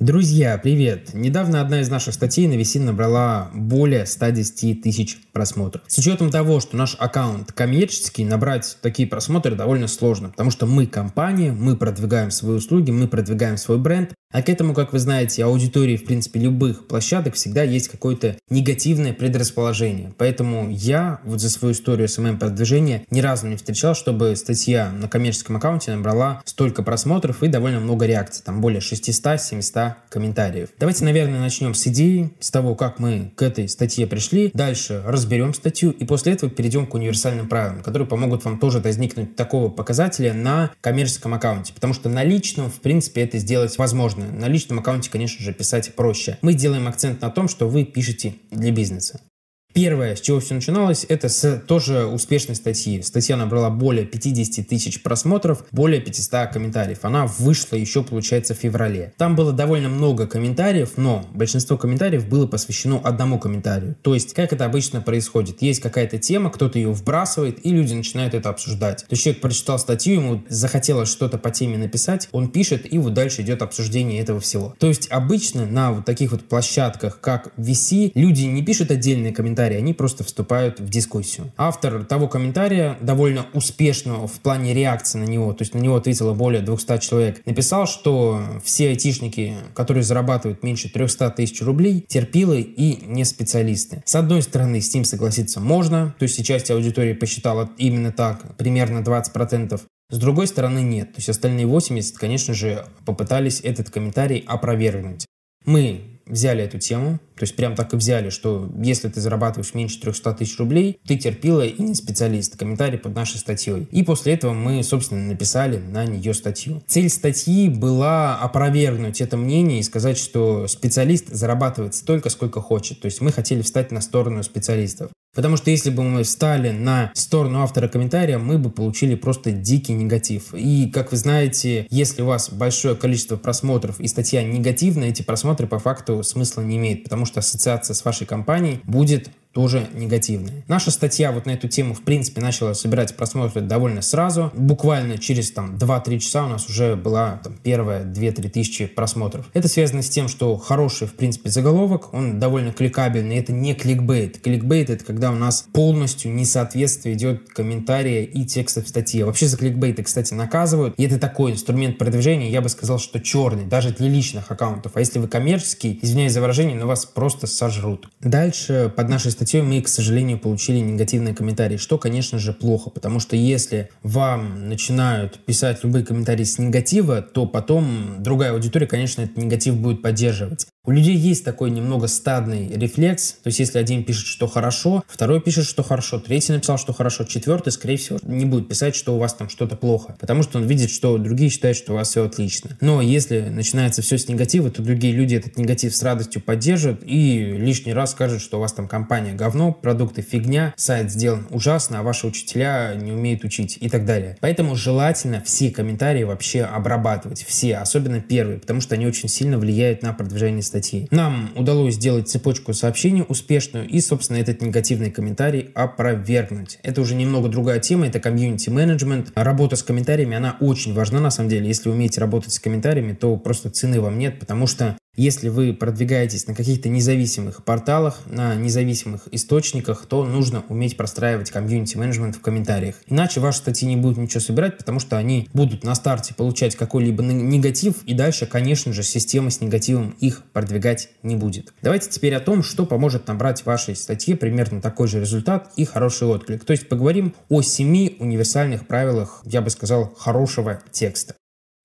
Друзья, привет! Недавно одна из наших статей на VC набрала более 110 тысяч просмотров. С учетом того, что наш аккаунт коммерческий, набрать такие просмотры довольно сложно, потому что мы компания, мы продвигаем свои услуги, мы продвигаем свой бренд, а к этому, как вы знаете, аудитории, в принципе, любых площадок всегда есть какое-то негативное предрасположение. Поэтому я вот за свою историю СММ-продвижения ни разу не встречал, чтобы статья на коммерческом аккаунте набрала столько просмотров и довольно много реакций, там более 600-700 комментариев. Давайте, наверное, начнем с идеи, с того, как мы к этой статье пришли. Дальше разберем статью и после этого перейдем к универсальным правилам, которые помогут вам тоже возникнуть такого показателя на коммерческом аккаунте. Потому что на личном, в принципе, это сделать возможно. На личном аккаунте, конечно же, писать проще. Мы делаем акцент на том, что вы пишете для бизнеса. Первое, с чего все начиналось, это с тоже успешной статьи. Статья набрала более 50 тысяч просмотров, более 500 комментариев. Она вышла еще, получается, в феврале. Там было довольно много комментариев, но большинство комментариев было посвящено одному комментарию. То есть, как это обычно происходит. Есть какая-то тема, кто-то ее вбрасывает, и люди начинают это обсуждать. То есть, человек прочитал статью, ему захотелось что-то по теме написать, он пишет, и вот дальше идет обсуждение этого всего. То есть, обычно на вот таких вот площадках, как VC, люди не пишут отдельные комментарии, комментарии, они просто вступают в дискуссию. Автор того комментария, довольно успешного в плане реакции на него, то есть на него ответило более 200 человек, написал, что все айтишники, которые зарабатывают меньше 300 тысяч рублей, терпилы и не специалисты. С одной стороны, с ним согласиться можно, то есть сейчас аудитория посчитала именно так, примерно 20%. С другой стороны, нет. То есть остальные 80, конечно же, попытались этот комментарий опровергнуть. Мы взяли эту тему, то есть прям так и взяли, что если ты зарабатываешь меньше 300 тысяч рублей, ты терпила и не специалист. Комментарий под нашей статьей. И после этого мы, собственно, написали на нее статью. Цель статьи была опровергнуть это мнение и сказать, что специалист зарабатывает столько, сколько хочет. То есть мы хотели встать на сторону специалистов. Потому что если бы мы встали на сторону автора комментария, мы бы получили просто дикий негатив. И, как вы знаете, если у вас большое количество просмотров и статья негативная, эти просмотры по факту смысла не имеют, потому что ассоциация с вашей компанией будет тоже негативные. Наша статья вот на эту тему, в принципе, начала собирать просмотры довольно сразу. Буквально через там 2-3 часа у нас уже была там первая 2-3 тысячи просмотров. Это связано с тем, что хороший, в принципе, заголовок, он довольно кликабельный. Это не кликбейт. Кликбейт — это когда у нас полностью несоответствие идет комментария и текста в статье. Вообще за кликбейты, кстати, наказывают. И это такой инструмент продвижения, я бы сказал, что черный, даже для личных аккаунтов. А если вы коммерческий, извиняюсь за выражение, но вас просто сожрут. Дальше под нашей статьей мы, к сожалению, получили негативные комментарии, что, конечно же, плохо, потому что если вам начинают писать любые комментарии с негатива, то потом другая аудитория, конечно, этот негатив будет поддерживать. У людей есть такой немного стадный рефлекс, то есть если один пишет, что хорошо, второй пишет, что хорошо, третий написал, что хорошо, четвертый, скорее всего, не будет писать, что у вас там что-то плохо, потому что он видит, что другие считают, что у вас все отлично. Но если начинается все с негатива, то другие люди этот негатив с радостью поддержат и лишний раз скажут, что у вас там компания говно, продукты фигня, сайт сделан ужасно, а ваши учителя не умеют учить и так далее. Поэтому желательно все комментарии вообще обрабатывать, все, особенно первые, потому что они очень сильно влияют на продвижение статьи. Нам удалось сделать цепочку сообщений успешную и, собственно, этот негативный комментарий опровергнуть. Это уже немного другая тема, это комьюнити-менеджмент. Работа с комментариями, она очень важна на самом деле. Если умеете работать с комментариями, то просто цены вам нет, потому что если вы продвигаетесь на каких-то независимых порталах, на независимых источниках, то нужно уметь простраивать комьюнити-менеджмент в комментариях. Иначе ваши статьи не будут ничего собирать, потому что они будут на старте получать какой-либо негатив, и дальше, конечно же, система с негативом их продвигать не будет. Давайте теперь о том, что поможет набрать вашей статье примерно такой же результат и хороший отклик. То есть поговорим о семи универсальных правилах, я бы сказал, хорошего текста.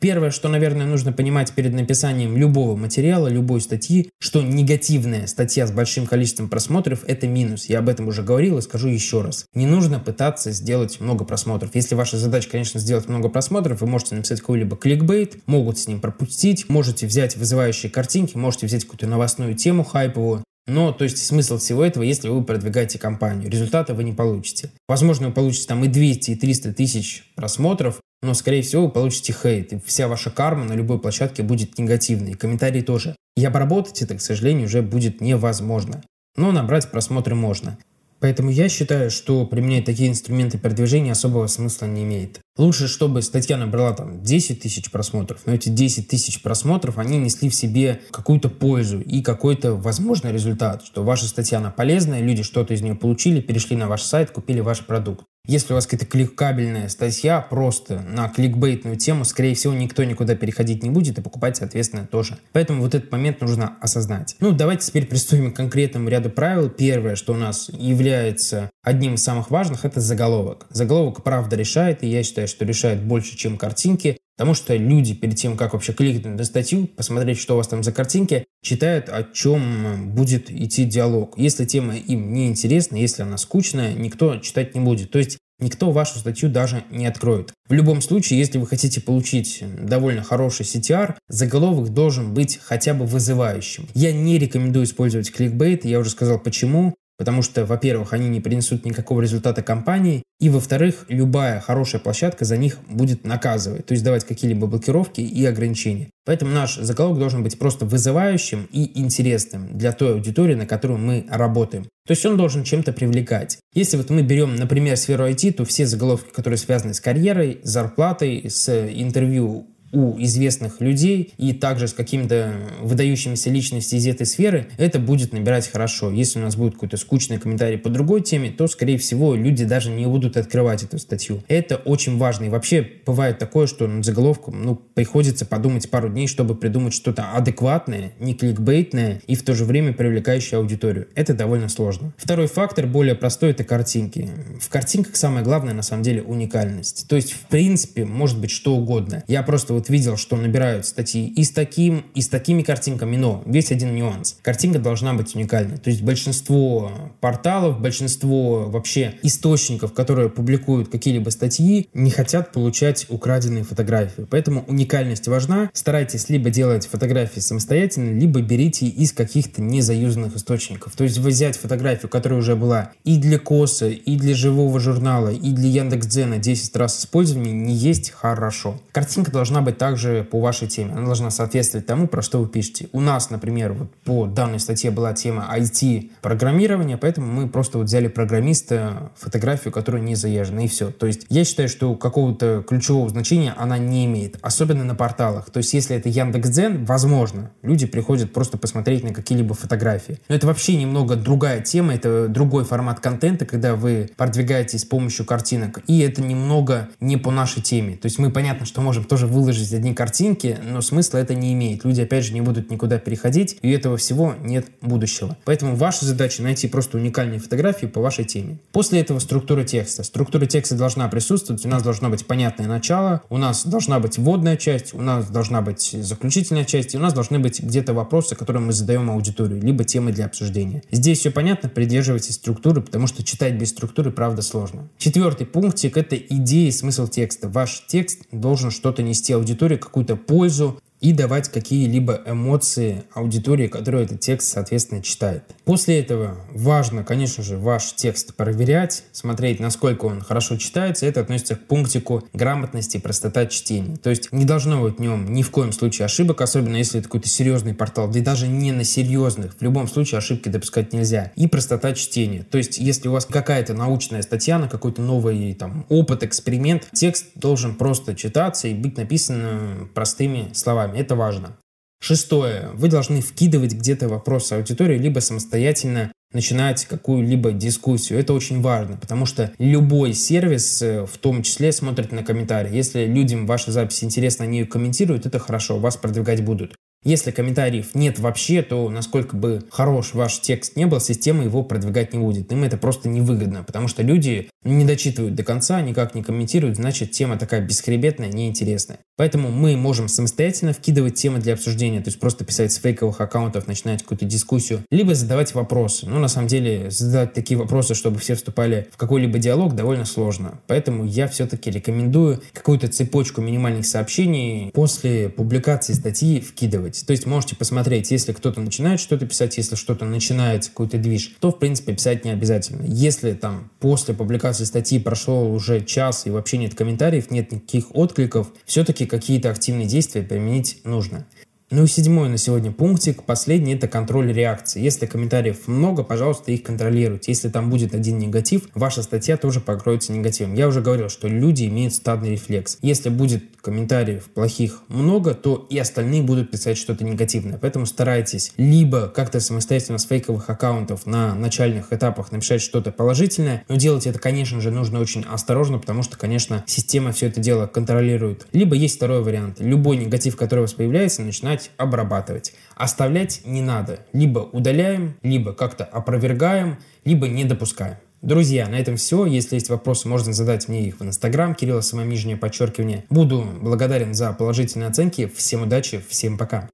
Первое, что, наверное, нужно понимать перед написанием любого материала, любой статьи, что негативная статья с большим количеством просмотров – это минус. Я об этом уже говорил и скажу еще раз. Не нужно пытаться сделать много просмотров. Если ваша задача, конечно, сделать много просмотров, вы можете написать какой-либо кликбейт, могут с ним пропустить, можете взять вызывающие картинки, можете взять какую-то новостную тему хайповую, но, то есть, смысл всего этого, если вы продвигаете компанию, результата вы не получите. Возможно, вы получите там и 200, и 300 тысяч просмотров, но, скорее всего, вы получите хейт, и вся ваша карма на любой площадке будет негативной, и комментарии тоже. И обработать это, к сожалению, уже будет невозможно. Но набрать просмотры можно. Поэтому я считаю, что применять такие инструменты продвижения особого смысла не имеет. Лучше, чтобы статья набрала там 10 тысяч просмотров, но эти 10 тысяч просмотров, они несли в себе какую-то пользу и какой-то возможный результат, что ваша статья, она полезная, люди что-то из нее получили, перешли на ваш сайт, купили ваш продукт. Если у вас какая-то кликабельная статья просто на кликбейтную тему, скорее всего, никто никуда переходить не будет и покупать, соответственно, тоже. Поэтому вот этот момент нужно осознать. Ну, давайте теперь приступим к конкретному ряду правил. Первое, что у нас является одним из самых важных, это заголовок. Заголовок правда решает, и я считаю, что решает больше, чем картинки. Потому что люди перед тем, как вообще кликнуть на статью, посмотреть, что у вас там за картинки, читают, о чем будет идти диалог. Если тема им не интересна, если она скучная, никто читать не будет. То есть никто вашу статью даже не откроет. В любом случае, если вы хотите получить довольно хороший CTR, заголовок должен быть хотя бы вызывающим. Я не рекомендую использовать кликбейт, я уже сказал почему. Потому что, во-первых, они не принесут никакого результата компании, и, во-вторых, любая хорошая площадка за них будет наказывать, то есть давать какие-либо блокировки и ограничения. Поэтому наш заголовок должен быть просто вызывающим и интересным для той аудитории, на которую мы работаем. То есть он должен чем-то привлекать. Если вот мы берем, например, сферу IT, то все заголовки, которые связаны с карьерой, с зарплатой, с интервью у известных людей и также с какими-то выдающимися личностями из этой сферы, это будет набирать хорошо. Если у нас будет какой-то скучный комментарий по другой теме, то, скорее всего, люди даже не будут открывать эту статью. Это очень важно. И вообще бывает такое, что над заголовком ну, приходится подумать пару дней, чтобы придумать что-то адекватное, не кликбейтное и в то же время привлекающее аудиторию. Это довольно сложно. Второй фактор, более простой, это картинки. В картинках самое главное, на самом деле, уникальность. То есть, в принципе, может быть что угодно. Я просто вот видел, что набирают статьи и с таким, и с такими картинками, но весь один нюанс. Картинка должна быть уникальной. То есть большинство порталов, большинство вообще источников, которые публикуют какие-либо статьи, не хотят получать украденные фотографии. Поэтому уникальность важна. Старайтесь либо делать фотографии самостоятельно, либо берите из каких-то незаюзанных источников. То есть взять фотографию, которая уже была и для Коса, и для живого журнала, и для Яндекс.Дзена 10 раз использования, не есть хорошо. Картинка должна быть быть также по вашей теме. Она должна соответствовать тому, про что вы пишете. У нас, например, вот по данной статье была тема IT-программирования, поэтому мы просто вот взяли программиста, фотографию, которая не заезжена, и все. То есть я считаю, что какого-то ключевого значения она не имеет, особенно на порталах. То есть если это Яндекс.Дзен, возможно, люди приходят просто посмотреть на какие-либо фотографии. Но это вообще немного другая тема, это другой формат контента, когда вы продвигаетесь с помощью картинок, и это немного не по нашей теме. То есть мы, понятно, что можем тоже выложить выложить одни картинки, но смысла это не имеет. Люди, опять же, не будут никуда переходить, и этого всего нет будущего. Поэтому ваша задача найти просто уникальные фотографии по вашей теме. После этого структура текста. Структура текста должна присутствовать, у нас должно быть понятное начало, у нас должна быть вводная часть, у нас должна быть заключительная часть, и у нас должны быть где-то вопросы, которые мы задаем аудитории, либо темы для обсуждения. Здесь все понятно, придерживайтесь структуры, потому что читать без структуры, правда, сложно. Четвертый пунктик — это идея и смысл текста. Ваш текст должен что-то нести аудитории аудитории какую-то пользу, и давать какие-либо эмоции аудитории, которая этот текст, соответственно, читает. После этого важно, конечно же, ваш текст проверять, смотреть, насколько он хорошо читается. Это относится к пунктику грамотности и простота чтения. То есть не должно быть в нем ни в коем случае ошибок, особенно если это какой-то серьезный портал, да и даже не на серьезных. В любом случае ошибки допускать нельзя. И простота чтения. То есть если у вас какая-то научная статья на какой-то новый там, опыт, эксперимент, текст должен просто читаться и быть написан простыми словами словами. Это важно. Шестое. Вы должны вкидывать где-то вопросы аудитории, либо самостоятельно начинать какую-либо дискуссию. Это очень важно, потому что любой сервис э, в том числе смотрит на комментарии. Если людям ваша запись интересна, они ее комментируют, это хорошо, вас продвигать будут. Если комментариев нет вообще, то насколько бы хорош ваш текст не был, система его продвигать не будет. Им это просто невыгодно, потому что люди не дочитывают до конца, никак не комментируют, значит тема такая бесхребетная, неинтересная. Поэтому мы можем самостоятельно вкидывать темы для обсуждения, то есть просто писать с фейковых аккаунтов, начинать какую-то дискуссию, либо задавать вопросы. Но на самом деле задать такие вопросы, чтобы все вступали в какой-либо диалог, довольно сложно. Поэтому я все-таки рекомендую какую-то цепочку минимальных сообщений после публикации статьи вкидывать делаете. То есть можете посмотреть, если кто-то начинает что-то писать, если что-то начинает какой-то движ, то, в принципе, писать не обязательно. Если там после публикации статьи прошло уже час и вообще нет комментариев, нет никаких откликов, все-таки какие-то активные действия применить нужно. Ну и седьмой на сегодня пунктик, последний, это контроль реакции. Если комментариев много, пожалуйста, их контролируйте. Если там будет один негатив, ваша статья тоже покроется негативом. Я уже говорил, что люди имеют стадный рефлекс. Если будет комментариев плохих много, то и остальные будут писать что-то негативное. Поэтому старайтесь либо как-то самостоятельно с фейковых аккаунтов на начальных этапах написать что-то положительное, но делать это, конечно же, нужно очень осторожно, потому что, конечно, система все это дело контролирует. Либо есть второй вариант. Любой негатив, который у вас появляется, начинать обрабатывать. Оставлять не надо. Либо удаляем, либо как-то опровергаем, либо не допускаем. Друзья, на этом все. Если есть вопросы, можно задать мне их в Инстаграм, Кирилла, самое нижнее подчеркивание. Буду благодарен за положительные оценки. Всем удачи, всем пока.